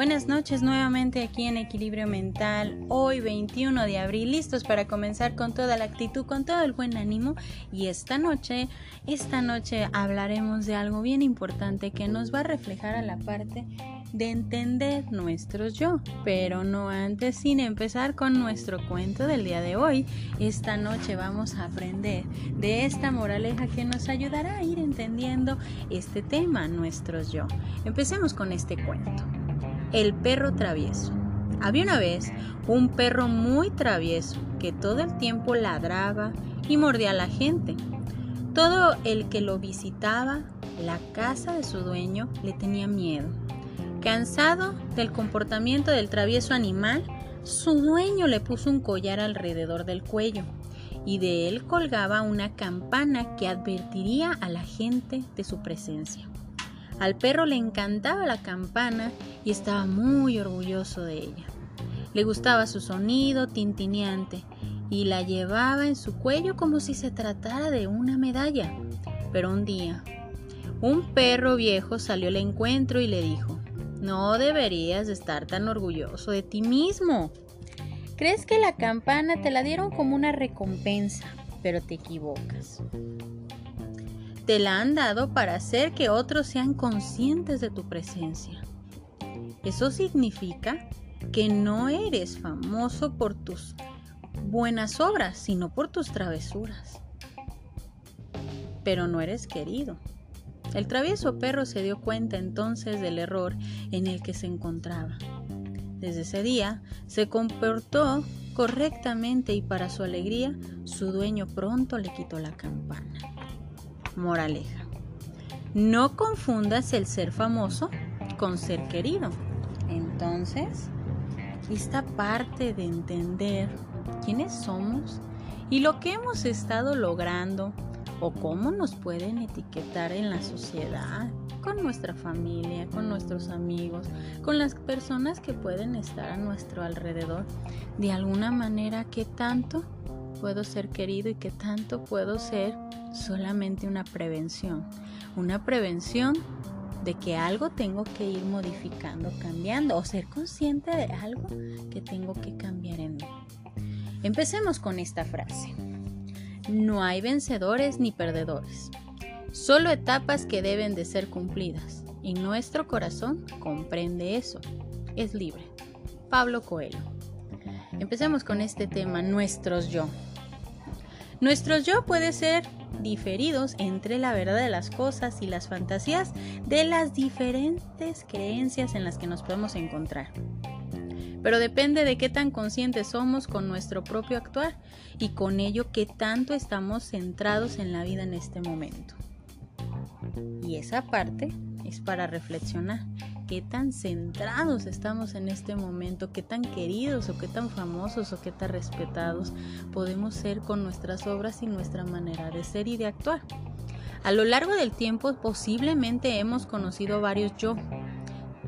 Buenas noches nuevamente aquí en Equilibrio Mental, hoy 21 de abril, listos para comenzar con toda la actitud, con todo el buen ánimo y esta noche, esta noche hablaremos de algo bien importante que nos va a reflejar a la parte de entender nuestros yo, pero no antes sin empezar con nuestro cuento del día de hoy. Esta noche vamos a aprender de esta moraleja que nos ayudará a ir entendiendo este tema, nuestros yo. Empecemos con este cuento. El perro travieso. Había una vez un perro muy travieso que todo el tiempo ladraba y mordía a la gente. Todo el que lo visitaba, la casa de su dueño, le tenía miedo. Cansado del comportamiento del travieso animal, su dueño le puso un collar alrededor del cuello y de él colgaba una campana que advertiría a la gente de su presencia. Al perro le encantaba la campana y estaba muy orgulloso de ella. Le gustaba su sonido tintineante y la llevaba en su cuello como si se tratara de una medalla. Pero un día, un perro viejo salió al encuentro y le dijo, no deberías estar tan orgulloso de ti mismo. Crees que la campana te la dieron como una recompensa, pero te equivocas te la han dado para hacer que otros sean conscientes de tu presencia. Eso significa que no eres famoso por tus buenas obras, sino por tus travesuras. Pero no eres querido. El travieso perro se dio cuenta entonces del error en el que se encontraba. Desde ese día se comportó correctamente y para su alegría su dueño pronto le quitó la campana. Moraleja. No confundas el ser famoso con ser querido. Entonces, esta parte de entender quiénes somos y lo que hemos estado logrando o cómo nos pueden etiquetar en la sociedad, con nuestra familia, con nuestros amigos, con las personas que pueden estar a nuestro alrededor, de alguna manera, ¿qué tanto puedo ser querido y qué tanto puedo ser solamente una prevención. Una prevención de que algo tengo que ir modificando, cambiando o ser consciente de algo que tengo que cambiar en mí. Empecemos con esta frase. No hay vencedores ni perdedores, solo etapas que deben de ser cumplidas y nuestro corazón comprende eso. Es libre. Pablo Coelho. Empecemos con este tema, nuestros yo. Nuestros yo puede ser diferidos entre la verdad de las cosas y las fantasías de las diferentes creencias en las que nos podemos encontrar. Pero depende de qué tan conscientes somos con nuestro propio actuar y con ello qué tanto estamos centrados en la vida en este momento. Y esa parte es para reflexionar qué tan centrados estamos en este momento, qué tan queridos o qué tan famosos o qué tan respetados podemos ser con nuestras obras y nuestra manera de ser y de actuar. A lo largo del tiempo posiblemente hemos conocido varios yo,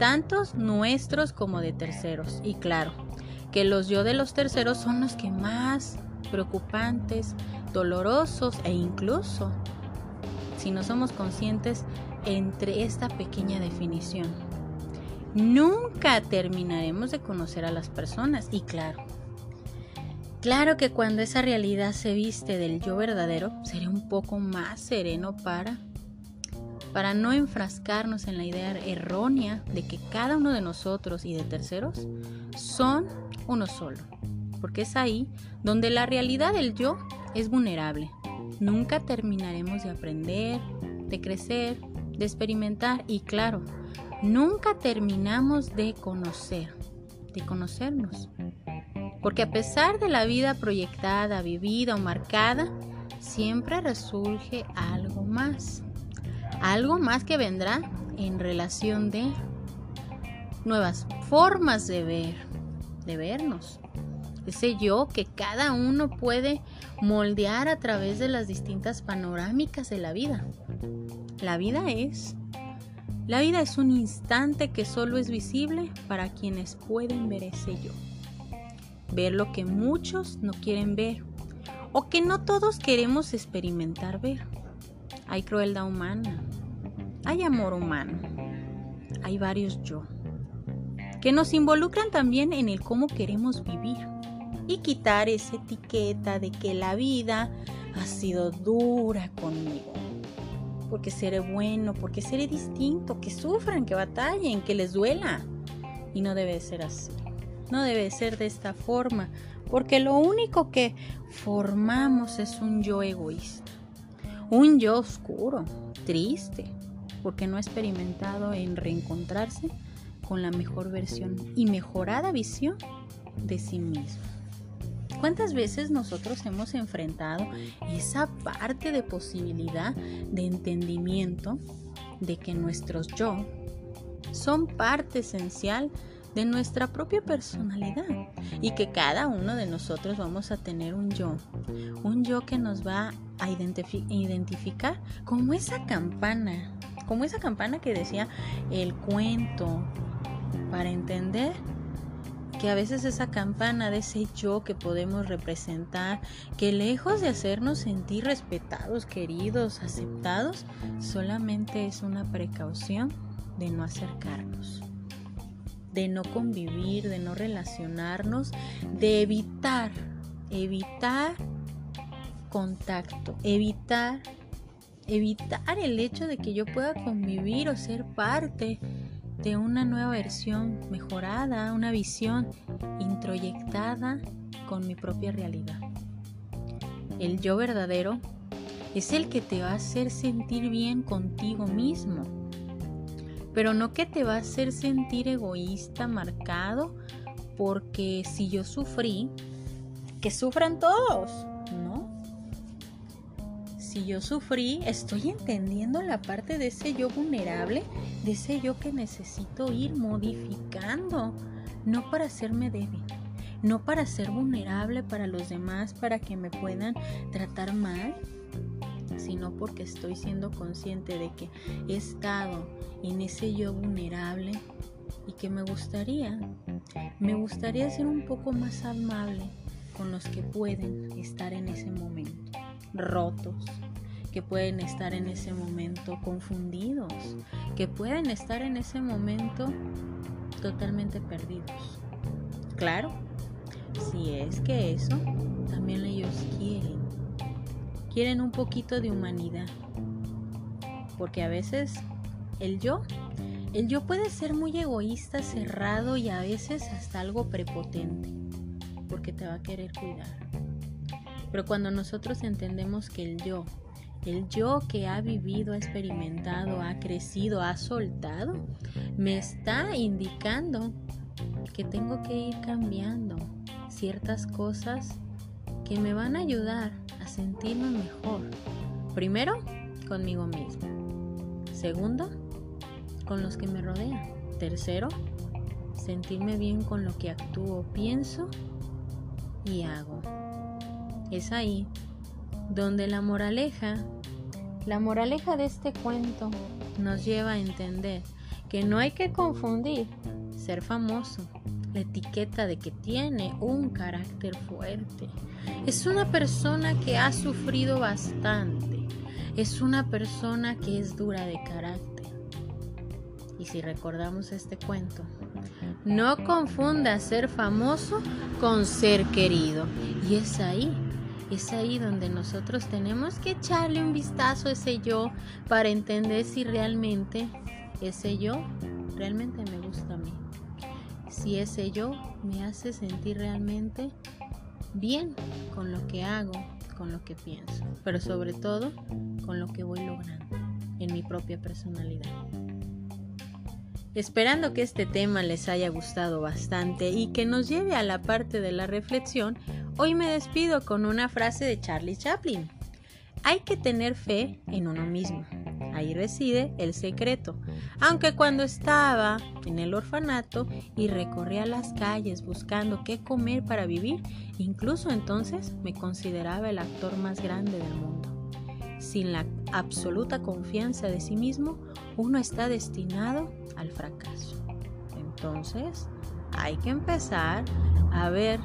tantos nuestros como de terceros. Y claro, que los yo de los terceros son los que más preocupantes, dolorosos e incluso, si no somos conscientes entre esta pequeña definición. Nunca terminaremos de conocer a las personas. Y claro, claro que cuando esa realidad se viste del yo verdadero, seré un poco más sereno para para no enfrascarnos en la idea errónea de que cada uno de nosotros y de terceros son uno solo, porque es ahí donde la realidad del yo es vulnerable. Nunca terminaremos de aprender, de crecer, de experimentar. Y claro, nunca terminamos de conocer, de conocernos. Porque a pesar de la vida proyectada, vivida o marcada, siempre resurge algo más. Algo más que vendrá en relación de nuevas formas de ver, de vernos. Ese yo que cada uno puede moldear a través de las distintas panorámicas de la vida. La vida es la vida es un instante que solo es visible para quienes pueden ver ese yo. Ver lo que muchos no quieren ver o que no todos queremos experimentar ver. Hay crueldad humana, hay amor humano, hay varios yo. que nos involucran también en el cómo queremos vivir y quitar esa etiqueta de que la vida ha sido dura conmigo. Porque seré bueno, porque seré distinto, que sufran, que batallen, que les duela. Y no debe ser así. No debe ser de esta forma, porque lo único que formamos es un yo egoísta, un yo oscuro, triste, porque no ha experimentado en reencontrarse con la mejor versión y mejorada visión de sí mismo. ¿Cuántas veces nosotros hemos enfrentado esa parte de posibilidad de entendimiento de que nuestros yo son parte esencial de nuestra propia personalidad y que cada uno de nosotros vamos a tener un yo, un yo que nos va a identificar como esa campana, como esa campana que decía el cuento, para entender que a veces esa campana de ese yo que podemos representar, que lejos de hacernos sentir respetados, queridos, aceptados, solamente es una precaución de no acercarnos, de no convivir, de no relacionarnos, de evitar, evitar contacto, evitar evitar el hecho de que yo pueda convivir o ser parte de una nueva versión mejorada, una visión introyectada con mi propia realidad. El yo verdadero es el que te va a hacer sentir bien contigo mismo, pero no que te va a hacer sentir egoísta, marcado, porque si yo sufrí, que sufran todos si yo sufrí, estoy entendiendo la parte de ese yo vulnerable, de ese yo que necesito ir modificando, no para hacerme débil, no para ser vulnerable para los demás, para que me puedan tratar mal, sino porque estoy siendo consciente de que he estado en ese yo vulnerable y que me gustaría, me gustaría ser un poco más amable con los que pueden estar en ese momento rotos, que pueden estar en ese momento confundidos, que pueden estar en ese momento totalmente perdidos. Claro, si es que eso también ellos quieren. Quieren un poquito de humanidad. Porque a veces el yo, el yo puede ser muy egoísta, cerrado y a veces hasta algo prepotente. Porque te va a querer cuidar pero cuando nosotros entendemos que el yo, el yo que ha vivido, ha experimentado, ha crecido, ha soltado, me está indicando que tengo que ir cambiando ciertas cosas que me van a ayudar a sentirme mejor. Primero, conmigo mismo. Segundo, con los que me rodean. Tercero, sentirme bien con lo que actúo, pienso y hago. Es ahí donde la moraleja, la moraleja de este cuento nos lleva a entender que no hay que confundir ser famoso, la etiqueta de que tiene un carácter fuerte. Es una persona que ha sufrido bastante. Es una persona que es dura de carácter. Y si recordamos este cuento, no confunda ser famoso con ser querido. Y es ahí es ahí donde nosotros tenemos que echarle un vistazo a ese yo para entender si realmente ese yo realmente me gusta a mí. Si ese yo me hace sentir realmente bien con lo que hago, con lo que pienso, pero sobre todo con lo que voy logrando en mi propia personalidad. Esperando que este tema les haya gustado bastante y que nos lleve a la parte de la reflexión, hoy me despido con una frase de Charlie Chaplin. Hay que tener fe en uno mismo. Ahí reside el secreto. Aunque cuando estaba en el orfanato y recorría las calles buscando qué comer para vivir, incluso entonces me consideraba el actor más grande del mundo. Sin la absoluta confianza de sí mismo, uno está destinado al fracaso. Entonces, hay que empezar a ver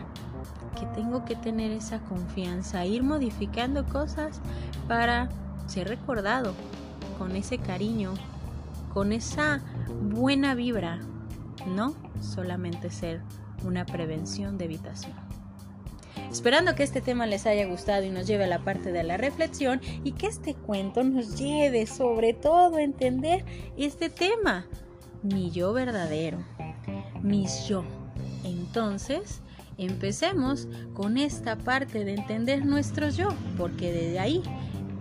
que tengo que tener esa confianza, ir modificando cosas para ser recordado con ese cariño, con esa buena vibra no solamente ser una prevención de evitación. Esperando que este tema les haya gustado y nos lleve a la parte de la reflexión y que este cuento nos lleve sobre todo a entender este tema, mi yo verdadero, mis yo. Entonces, empecemos con esta parte de entender nuestro yo, porque desde ahí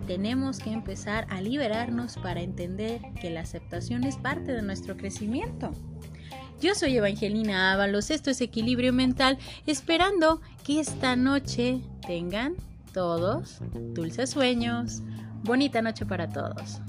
tenemos que empezar a liberarnos para entender que la aceptación es parte de nuestro crecimiento. Yo soy Evangelina Ábalos, esto es Equilibrio Mental, esperando que esta noche tengan todos dulces sueños. Bonita noche para todos.